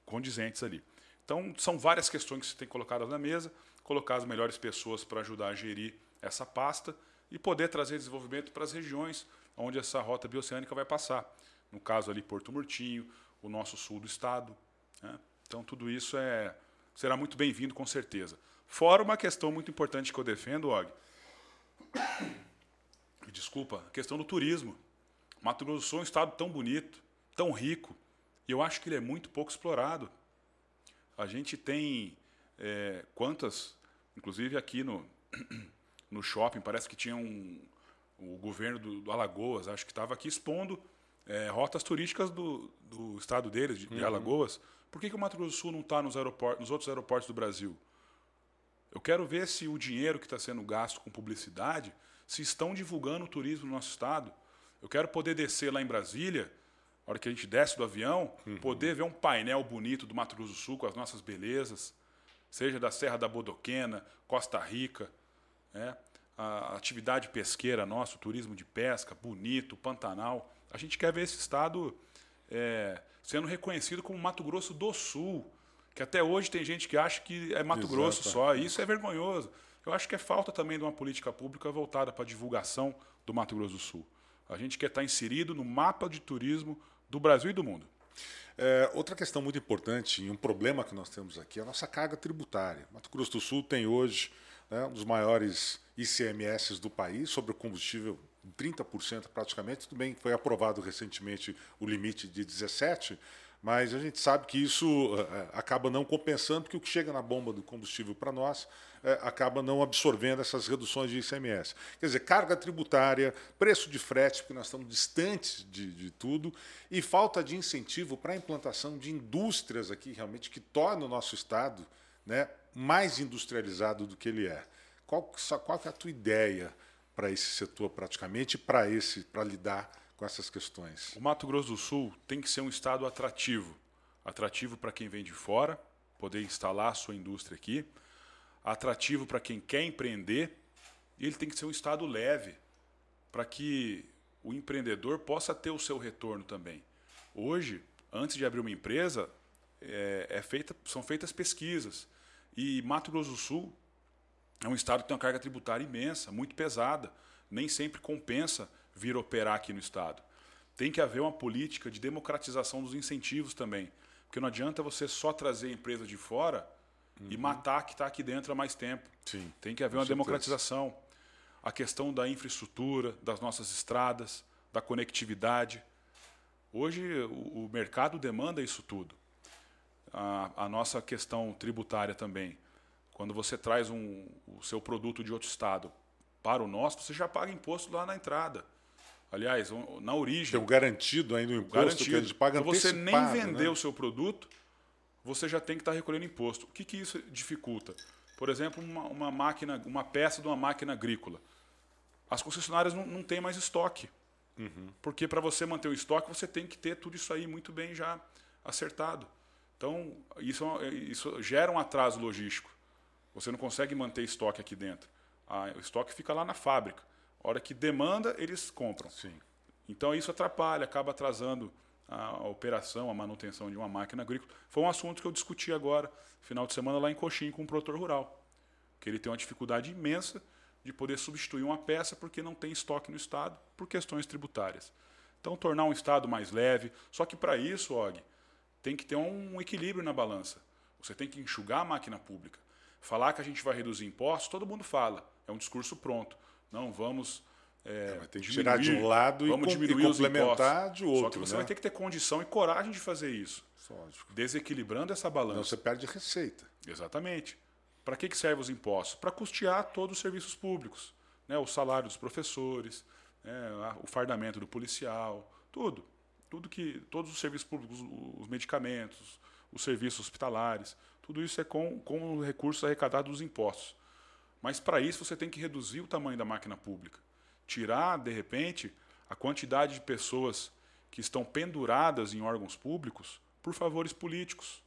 condizentes ali. Então, são várias questões que se tem colocadas na mesa, colocar as melhores pessoas para ajudar a gerir essa pasta e poder trazer desenvolvimento para as regiões onde essa rota bioceânica vai passar. No caso ali, Porto Murtinho, o nosso sul do estado, né? Então, tudo isso é, será muito bem-vindo, com certeza. Fora uma questão muito importante que eu defendo, Og. Desculpa, a questão do turismo. Mato Grosso do Sul é um estado tão bonito, tão rico, e eu acho que ele é muito pouco explorado. A gente tem é, quantas, inclusive aqui no, no shopping, parece que tinha um, o governo do, do Alagoas, acho que estava aqui expondo é, rotas turísticas do, do estado deles, de, uhum. de Alagoas. Por que, que o Mato Grosso do Sul não está nos, nos outros aeroportos do Brasil? Eu quero ver se o dinheiro que está sendo gasto com publicidade, se estão divulgando o turismo no nosso estado. Eu quero poder descer lá em Brasília, na hora que a gente desce do avião, uhum. poder ver um painel bonito do Mato Grosso do Sul com as nossas belezas, seja da Serra da Bodoquena, Costa Rica, né? a atividade pesqueira nossa, o turismo de pesca, bonito, Pantanal. A gente quer ver esse estado é, sendo reconhecido como Mato Grosso do Sul, que até hoje tem gente que acha que é Mato Exato. Grosso só, e isso é vergonhoso. Eu acho que é falta também de uma política pública voltada para a divulgação do Mato Grosso do Sul. A gente quer estar inserido no mapa de turismo do Brasil e do mundo. É, outra questão muito importante e um problema que nós temos aqui é a nossa carga tributária. Mato Grosso do Sul tem hoje né, um dos maiores ICMS do país sobre o combustível 30% praticamente. Tudo bem que foi aprovado recentemente o limite de 17%, mas a gente sabe que isso uh, acaba não compensando, porque o que chega na bomba do combustível para nós uh, acaba não absorvendo essas reduções de ICMS. Quer dizer, carga tributária, preço de frete, porque nós estamos distantes de, de tudo, e falta de incentivo para a implantação de indústrias aqui, realmente, que tornam o nosso Estado né, mais industrializado do que ele é. Qual, qual é a tua ideia para esse setor praticamente, para esse, para lidar com essas questões? O Mato Grosso do Sul tem que ser um estado atrativo, atrativo para quem vem de fora, poder instalar a sua indústria aqui, atrativo para quem quer empreender, e ele tem que ser um estado leve, para que o empreendedor possa ter o seu retorno também. Hoje, antes de abrir uma empresa, é, é feita, são feitas pesquisas. E Mato Grosso do Sul é um estado que tem uma carga tributária imensa, muito pesada. Nem sempre compensa vir operar aqui no estado. Tem que haver uma política de democratização dos incentivos também. Porque não adianta você só trazer empresa de fora uhum. e matar que está aqui dentro há mais tempo. Sim, Tem que haver uma certeza. democratização. A questão da infraestrutura, das nossas estradas, da conectividade. Hoje o, o mercado demanda isso tudo. A, a nossa questão tributária também. Quando você traz um, o seu produto de outro estado para o nosso, você já paga imposto lá na entrada. Aliás, na origem. Tem o garantido ainda o imposto garantido. que a gente paga Então você nem né? o seu produto, você já tem que estar recolhendo imposto. O que, que isso dificulta? Por exemplo, uma, uma, máquina, uma peça de uma máquina agrícola. As concessionárias não, não têm mais estoque. Uhum. Porque para você manter o estoque, você tem que ter tudo isso aí muito bem já acertado. Então, isso, isso gera um atraso logístico. Você não consegue manter estoque aqui dentro. Ah, o estoque fica lá na fábrica. A hora que demanda, eles compram. Sim. Então isso atrapalha, acaba atrasando a, operação, a manutenção de uma máquina agrícola. Foi um assunto que eu discuti agora, final de semana, lá em Coxim, com um produtor rural. Que ele tem uma dificuldade imensa de poder substituir uma peça porque não tem estoque no Estado por questões tributárias. Então, tornar um Estado mais leve. Só que para isso, Og, tem que ter um equilíbrio na balança. Você tem que enxugar a máquina pública. Falar que a gente vai reduzir impostos, todo mundo fala, é um discurso pronto. Não, vamos. É, tem que tirar de um lado vamos e, diminuir e complementar de outro. Só que você né? vai ter que ter condição e coragem de fazer isso. Lógico. Desequilibrando essa balança. Não, você perde receita. Exatamente. Para que, que servem os impostos? Para custear todos os serviços públicos. Né? O salário dos professores, né? o fardamento do policial, tudo. tudo que Todos os serviços públicos, os medicamentos, os serviços hospitalares, tudo isso é com, com recursos arrecadados dos impostos. Mas para isso você tem que reduzir o tamanho da máquina pública. Tirar, de repente, a quantidade de pessoas que estão penduradas em órgãos públicos por favores políticos.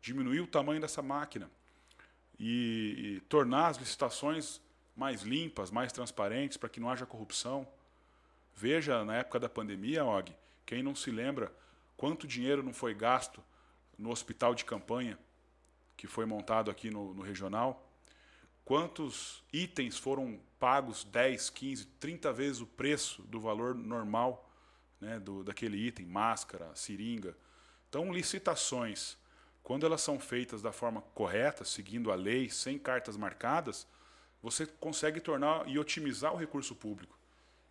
Diminuir o tamanho dessa máquina. E, e tornar as licitações mais limpas, mais transparentes, para que não haja corrupção. Veja, na época da pandemia, Og, quem não se lembra quanto dinheiro não foi gasto no hospital de campanha que foi montado aqui no, no regional quantos itens foram pagos 10, 15, 30 vezes o preço do valor normal né, do, daquele item, máscara, seringa. Então, licitações, quando elas são feitas da forma correta, seguindo a lei, sem cartas marcadas, você consegue tornar e otimizar o recurso público.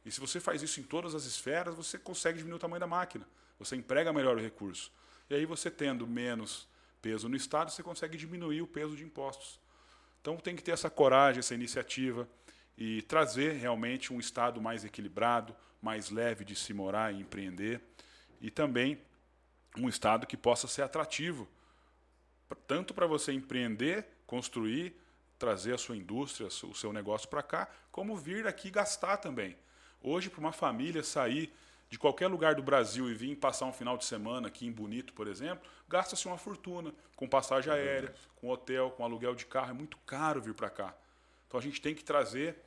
E se você faz isso em todas as esferas, você consegue diminuir o tamanho da máquina. Você emprega melhor o recurso. E aí você tendo menos peso no Estado, você consegue diminuir o peso de impostos. Então tem que ter essa coragem, essa iniciativa e trazer realmente um Estado mais equilibrado, mais leve de se morar e empreender e também um Estado que possa ser atrativo, tanto para você empreender, construir, trazer a sua indústria, o seu negócio para cá, como vir aqui gastar também. Hoje, para uma família sair de qualquer lugar do Brasil e vir passar um final de semana aqui em Bonito, por exemplo, gasta-se uma fortuna com passagem é aérea, com hotel, com aluguel de carro. É muito caro vir para cá. Então a gente tem que trazer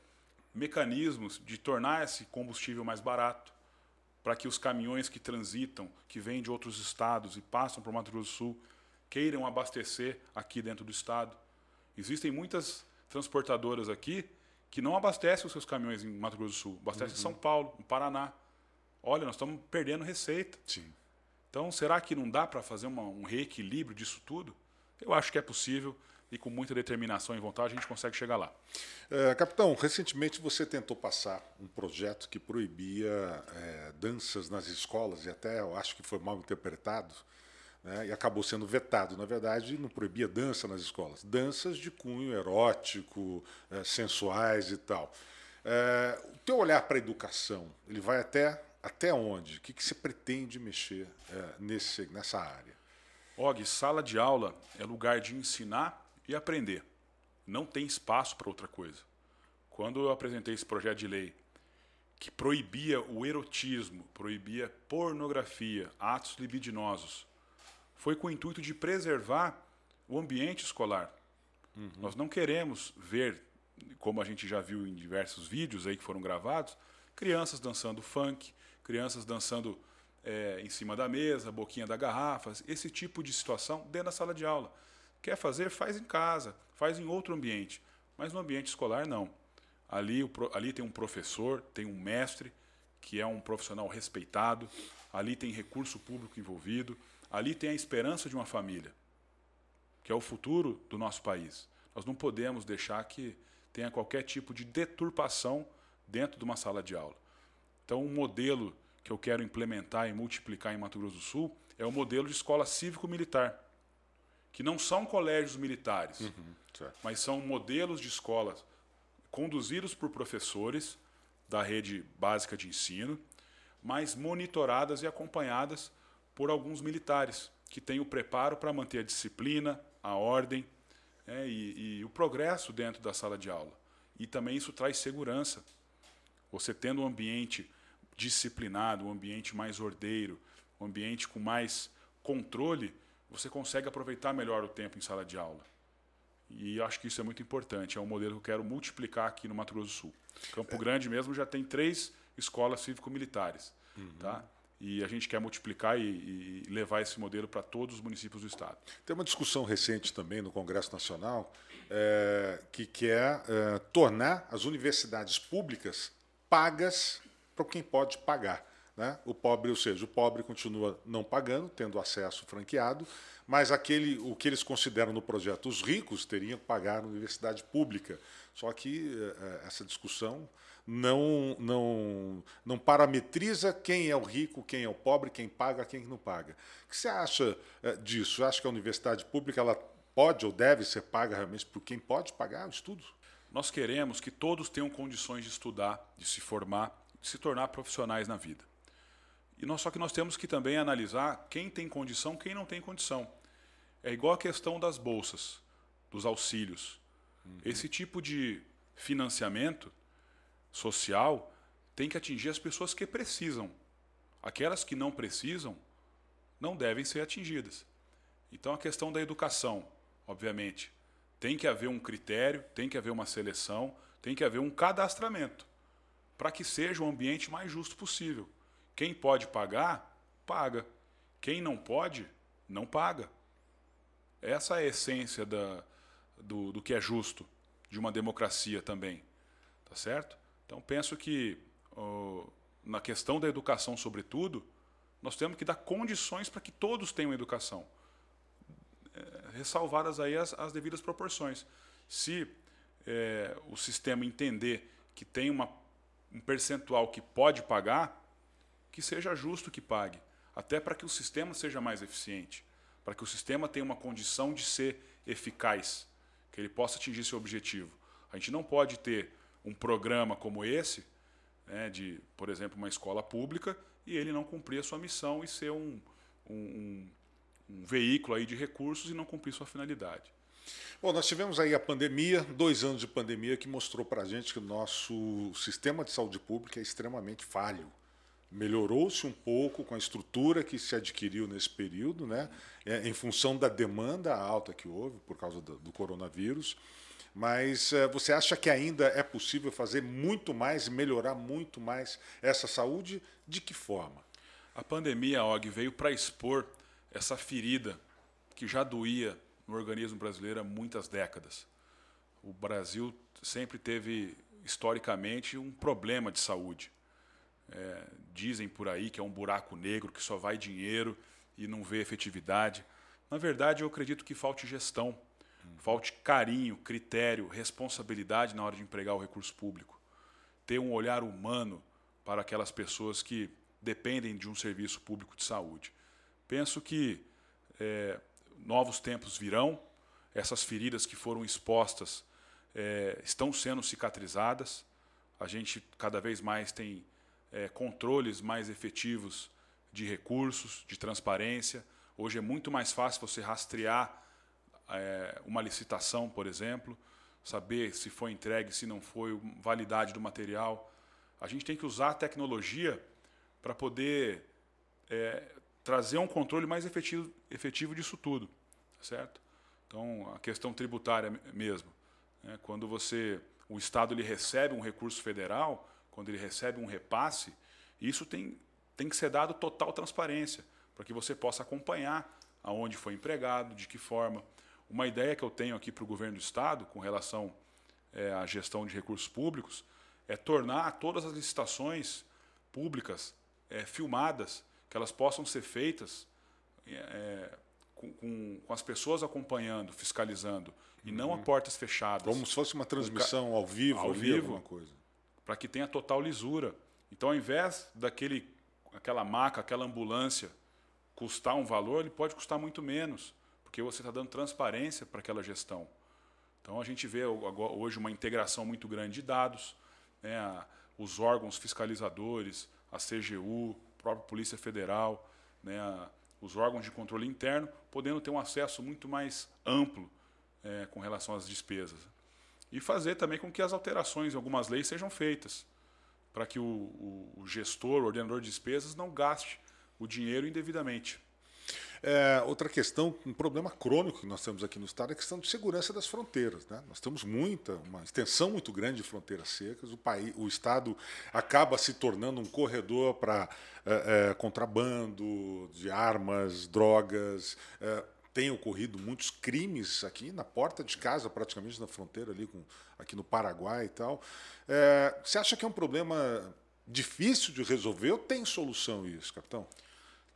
mecanismos de tornar esse combustível mais barato, para que os caminhões que transitam, que vêm de outros estados e passam para o Mato Grosso do Sul, queiram abastecer aqui dentro do estado. Existem muitas transportadoras aqui que não abastecem os seus caminhões em Mato Grosso do Sul, abastecem uhum. em São Paulo, no Paraná. Olha, nós estamos perdendo receita. Sim. Então, será que não dá para fazer uma, um reequilíbrio disso tudo? Eu acho que é possível e com muita determinação e vontade a gente consegue chegar lá. É, capitão, recentemente você tentou passar um projeto que proibia é, danças nas escolas e até eu acho que foi mal interpretado né, e acabou sendo vetado. Na verdade, não proibia dança nas escolas, danças de cunho erótico, é, sensuais e tal. É, o teu olhar para a educação, ele vai até até onde? O que, que você pretende mexer é, nesse, nessa área? Og, sala de aula é lugar de ensinar e aprender. Não tem espaço para outra coisa. Quando eu apresentei esse projeto de lei que proibia o erotismo, proibia pornografia, atos libidinosos, foi com o intuito de preservar o ambiente escolar. Uhum. Nós não queremos ver, como a gente já viu em diversos vídeos aí que foram gravados, crianças dançando funk, crianças dançando é, em cima da mesa, boquinha da garrafa, esse tipo de situação dentro da sala de aula. Quer fazer, faz em casa, faz em outro ambiente, mas no ambiente escolar não. Ali, ali tem um professor, tem um mestre, que é um profissional respeitado, ali tem recurso público envolvido, ali tem a esperança de uma família, que é o futuro do nosso país. Nós não podemos deixar que tenha qualquer tipo de deturpação dentro de uma sala de aula. Então, um modelo que eu quero implementar e multiplicar em Mato Grosso do Sul é o modelo de escola cívico-militar, que não são colégios militares, uhum, mas são modelos de escolas conduzidos por professores da rede básica de ensino, mas monitoradas e acompanhadas por alguns militares que têm o preparo para manter a disciplina, a ordem é, e, e o progresso dentro da sala de aula. E também isso traz segurança. Você tendo um ambiente disciplinado, um ambiente mais ordeiro, um ambiente com mais controle, você consegue aproveitar melhor o tempo em sala de aula. E acho que isso é muito importante. É um modelo que eu quero multiplicar aqui no Mato Grosso do Sul. Campo é. Grande mesmo já tem três escolas cívico-militares. Uhum. Tá? E a gente quer multiplicar e, e levar esse modelo para todos os municípios do Estado. Tem uma discussão recente também no Congresso Nacional é, que quer é, tornar as universidades públicas pagas para quem pode pagar. Né? O pobre, ou seja, o pobre continua não pagando, tendo acesso franqueado, mas aquele, o que eles consideram no projeto os ricos teriam que pagar na universidade pública. Só que eh, essa discussão não, não, não parametriza quem é o rico, quem é o pobre, quem paga, quem não paga. O que você acha é, disso? Acha que a universidade pública ela pode ou deve ser paga realmente por quem pode pagar o estudo? Nós queremos que todos tenham condições de estudar, de se formar, de se tornar profissionais na vida. E nós, só que nós temos que também analisar quem tem condição, quem não tem condição. É igual a questão das bolsas, dos auxílios. Uhum. Esse tipo de financiamento social tem que atingir as pessoas que precisam. Aquelas que não precisam não devem ser atingidas. Então a questão da educação, obviamente, tem que haver um critério, tem que haver uma seleção, tem que haver um cadastramento para que seja o ambiente mais justo possível. Quem pode pagar, paga. Quem não pode, não paga. Essa é a essência da, do, do que é justo de uma democracia também. Tá certo? Então penso que na questão da educação, sobretudo, nós temos que dar condições para que todos tenham educação, é, ressalvadas aí as, as, devidas proporções. Se é, o sistema entender que tem uma, um percentual que pode pagar, que seja justo que pague, até para que o sistema seja mais eficiente, para que o sistema tenha uma condição de ser eficaz, que ele possa atingir seu objetivo. A gente não pode ter um programa como esse, né, de, por exemplo, uma escola pública, e ele não cumprir a sua missão e ser um, um, um veículo aí de recursos e não cumprir sua finalidade. Bom, nós tivemos aí a pandemia, dois anos de pandemia, que mostrou para a gente que o nosso sistema de saúde pública é extremamente falho. Melhorou-se um pouco com a estrutura que se adquiriu nesse período, né, é, em função da demanda alta que houve por causa do, do coronavírus. Mas uh, você acha que ainda é possível fazer muito mais melhorar muito mais essa saúde? De que forma? A pandemia, Og, veio para expor essa ferida que já doía no organismo brasileiro há muitas décadas. O Brasil sempre teve, historicamente, um problema de saúde. É, dizem por aí que é um buraco negro, que só vai dinheiro e não vê efetividade. Na verdade, eu acredito que falte gestão Falte carinho, critério, responsabilidade na hora de empregar o recurso público. Ter um olhar humano para aquelas pessoas que dependem de um serviço público de saúde. Penso que é, novos tempos virão, essas feridas que foram expostas é, estão sendo cicatrizadas, a gente cada vez mais tem é, controles mais efetivos de recursos, de transparência. Hoje é muito mais fácil você rastrear é, uma licitação, por exemplo, saber se foi entregue, se não foi, validade do material. A gente tem que usar a tecnologia para poder é, trazer um controle mais efetivo, efetivo disso tudo, certo? Então, a questão tributária mesmo. Né? Quando você, o Estado ele recebe um recurso federal, quando ele recebe um repasse, isso tem, tem que ser dado total transparência, para que você possa acompanhar aonde foi empregado, de que forma. Uma ideia que eu tenho aqui para o governo do Estado, com relação é, à gestão de recursos públicos, é tornar todas as licitações públicas é, filmadas, que elas possam ser feitas é, com, com, com, as pessoas acompanhando, fiscalizando, e não a uhum. portas fechadas. Como se fosse uma transmissão ao vivo, ao vivo, alguma coisa. Para que tenha total lisura. Então, ao invés daquele, aquela maca, aquela ambulância custar um valor, ele pode custar muito menos porque você está dando transparência para aquela gestão. Então a gente vê hoje uma integração muito grande de dados, né, os órgãos fiscalizadores, a CGU, a própria Polícia Federal, né, os órgãos de controle interno, podendo ter um acesso muito mais amplo é, com relação às despesas. E fazer também com que as alterações em algumas leis sejam feitas, para que o, o, o gestor, o ordenador de despesas, não gaste o dinheiro indevidamente. É, outra questão, um problema crônico que nós temos aqui no Estado é a questão de segurança das fronteiras. Né? Nós temos muita, uma extensão muito grande de fronteiras secas. O, país, o Estado acaba se tornando um corredor para é, é, contrabando de armas, drogas. Tem ocorrido muitos crimes aqui na porta de casa, praticamente na fronteira ali com aqui no Paraguai e tal. É, você acha que é um problema difícil de resolver ou tem solução isso, capitão?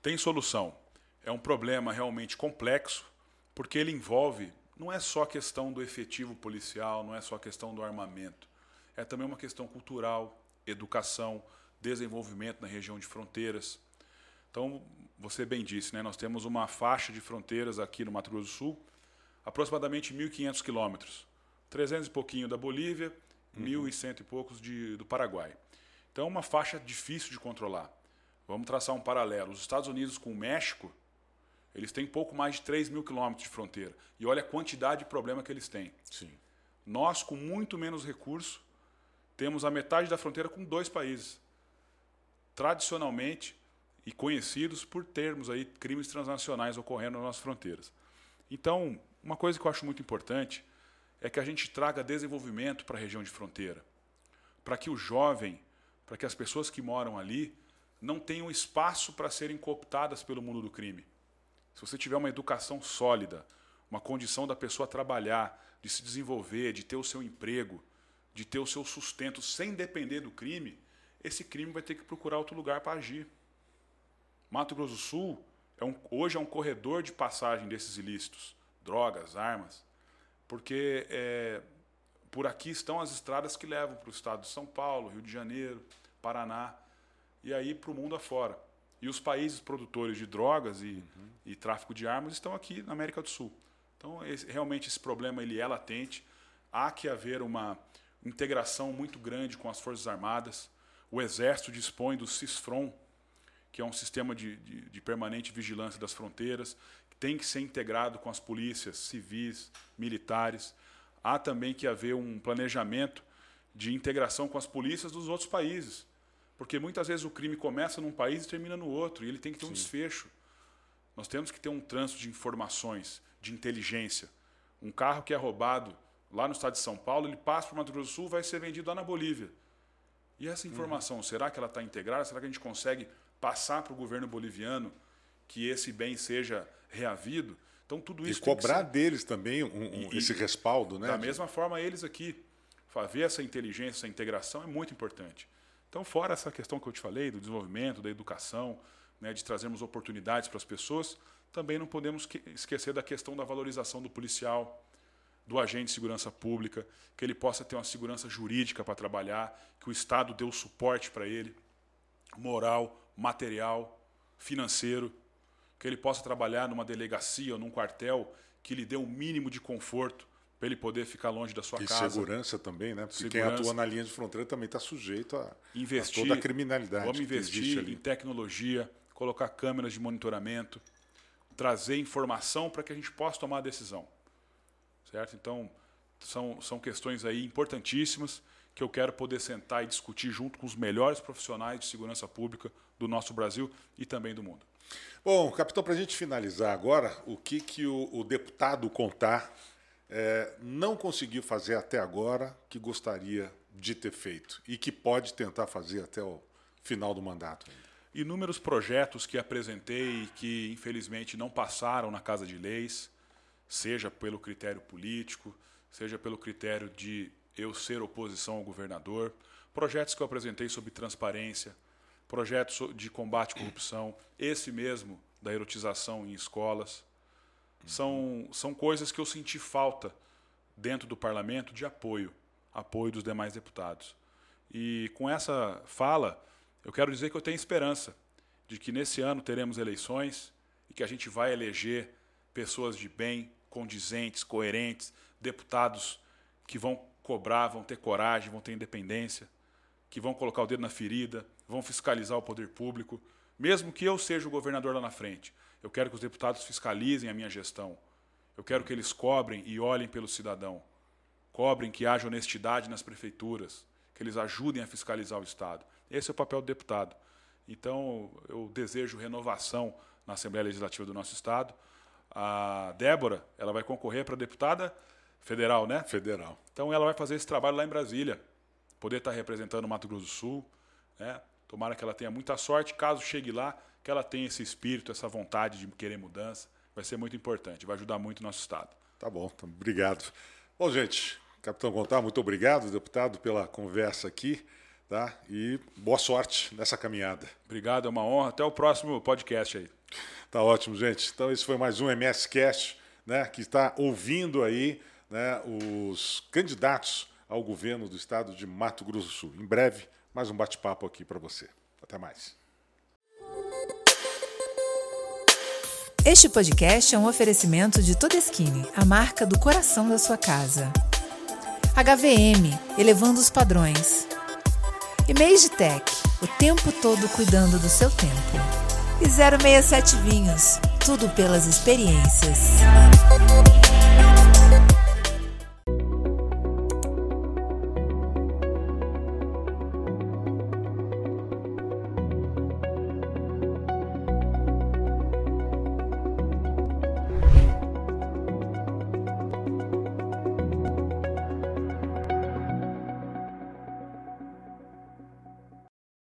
Tem solução é um problema realmente complexo, porque ele envolve não é só a questão do efetivo policial, não é só questão do armamento, é também uma questão cultural, educação, desenvolvimento na região de fronteiras. Então, você bem disse, né? nós temos uma faixa de fronteiras aqui no Mato Grosso do Sul, aproximadamente 1.500 quilômetros. 300 e pouquinho da Bolívia, uhum. 1.100 e poucos de, do Paraguai. Então, é uma faixa difícil de controlar. Vamos traçar um paralelo. Os Estados Unidos com o México, eles têm pouco mais de 3 mil quilômetros de fronteira. E olha a quantidade de problema que eles têm. Sim. Nós, com muito menos recurso, temos a metade da fronteira com dois países. Tradicionalmente e conhecidos por termos aí crimes transnacionais ocorrendo nas nossas fronteiras. Então, uma coisa que eu acho muito importante é que a gente traga desenvolvimento para a região de fronteira, para que o jovem, para que as pessoas que moram ali não tenham espaço para serem cooptadas pelo mundo do crime. Se você tiver uma educação sólida, uma condição da pessoa trabalhar, de se desenvolver, de ter o seu emprego, de ter o seu sustento sem depender do crime, esse crime vai ter que procurar outro lugar para agir. Mato Grosso do Sul é um, hoje é um corredor de passagem desses ilícitos, drogas, armas, porque é, por aqui estão as estradas que levam para o estado de São Paulo, Rio de Janeiro, Paraná e aí para o mundo afora. E os países produtores de drogas e, uhum. e, tráfico de armas estão aqui na América do Sul. Então, esse, realmente, esse problema ele é latente. Há que haver uma integração muito grande com as Forças Armadas. O Exército dispõe do CISFRON, que é um sistema de, de, de permanente vigilância das fronteiras, que tem que ser integrado com as polícias civis, militares. Há também que haver um planejamento de integração com as polícias dos outros países porque muitas vezes o crime começa num país e termina no outro, e ele tem que ter Sim. um desfecho. Nós temos que ter um trânsito de informações, de inteligência. Um carro que é roubado lá no estado de São Paulo, ele passa para o Mato Grosso do Sul, vai ser vendido lá na Bolívia. E essa informação, uhum. será que ela está integrada? Será que a gente consegue passar para o governo boliviano que esse bem seja reavido? Então tudo isso e cobrar deles também um, um, e, esse respaldo, né? Da mesma forma eles aqui, fazer essa inteligência, essa integração é muito importante. Então, fora essa questão que eu te falei, do desenvolvimento, da educação, né, de trazermos oportunidades para as pessoas, também não podemos esquecer da questão da valorização do policial, do agente de segurança pública, que ele possa ter uma segurança jurídica para trabalhar, que o Estado dê o suporte para ele, moral, material, financeiro, que ele possa trabalhar numa delegacia ou num quartel que lhe dê o um mínimo de conforto para ele poder ficar longe da sua e casa. E segurança também, né? Porque segurança. quem atua na linha de fronteira também está sujeito a, investir, a toda a criminalidade. Vamos investir em tecnologia, colocar câmeras de monitoramento, trazer informação para que a gente possa tomar a decisão. Certo? Então, são, são questões aí importantíssimas que eu quero poder sentar e discutir junto com os melhores profissionais de segurança pública do nosso Brasil e também do mundo. Bom, capitão, para a gente finalizar agora, o que, que o, o deputado contar é, não conseguiu fazer até agora que gostaria de ter feito e que pode tentar fazer até o final do mandato? Inúmeros projetos que apresentei e que infelizmente não passaram na Casa de Leis, seja pelo critério político, seja pelo critério de eu ser oposição ao governador, projetos que eu apresentei sobre transparência, projetos de combate à corrupção, esse mesmo da erotização em escolas são, são coisas que eu senti falta dentro do parlamento de apoio, apoio dos demais deputados. E com essa fala, eu quero dizer que eu tenho esperança de que nesse ano teremos eleições e que a gente vai eleger pessoas de bem, condizentes, coerentes, deputados que vão cobrar, vão ter coragem, vão ter independência, que vão colocar o dedo na ferida, vão fiscalizar o poder público, mesmo que eu seja o governador lá na frente. Eu quero que os deputados fiscalizem a minha gestão. Eu quero que eles cobrem e olhem pelo cidadão. Cobrem que haja honestidade nas prefeituras, que eles ajudem a fiscalizar o Estado. Esse é o papel do deputado. Então, eu desejo renovação na Assembleia Legislativa do nosso Estado. A Débora, ela vai concorrer para deputada federal, né? Federal. Então, ela vai fazer esse trabalho lá em Brasília, poder estar representando o Mato Grosso do Sul. Né? Tomara que ela tenha muita sorte. Caso chegue lá, que ela tenha esse espírito, essa vontade de querer mudança, vai ser muito importante, vai ajudar muito o nosso Estado. Tá bom, então, obrigado. Bom, gente, Capitão Contar, muito obrigado, deputado, pela conversa aqui. Tá? E boa sorte nessa caminhada. Obrigado, é uma honra. Até o próximo podcast aí. Tá ótimo, gente. Então, esse foi mais um MS Cast, né, que está ouvindo aí né, os candidatos ao governo do estado de Mato Grosso do Sul. Em breve, mais um bate-papo aqui para você. Até mais. Este podcast é um oferecimento de Todeskine, a marca do coração da sua casa. HVM, elevando os padrões. E Made Tech, o tempo todo cuidando do seu tempo. E 067 Vinhos, tudo pelas experiências.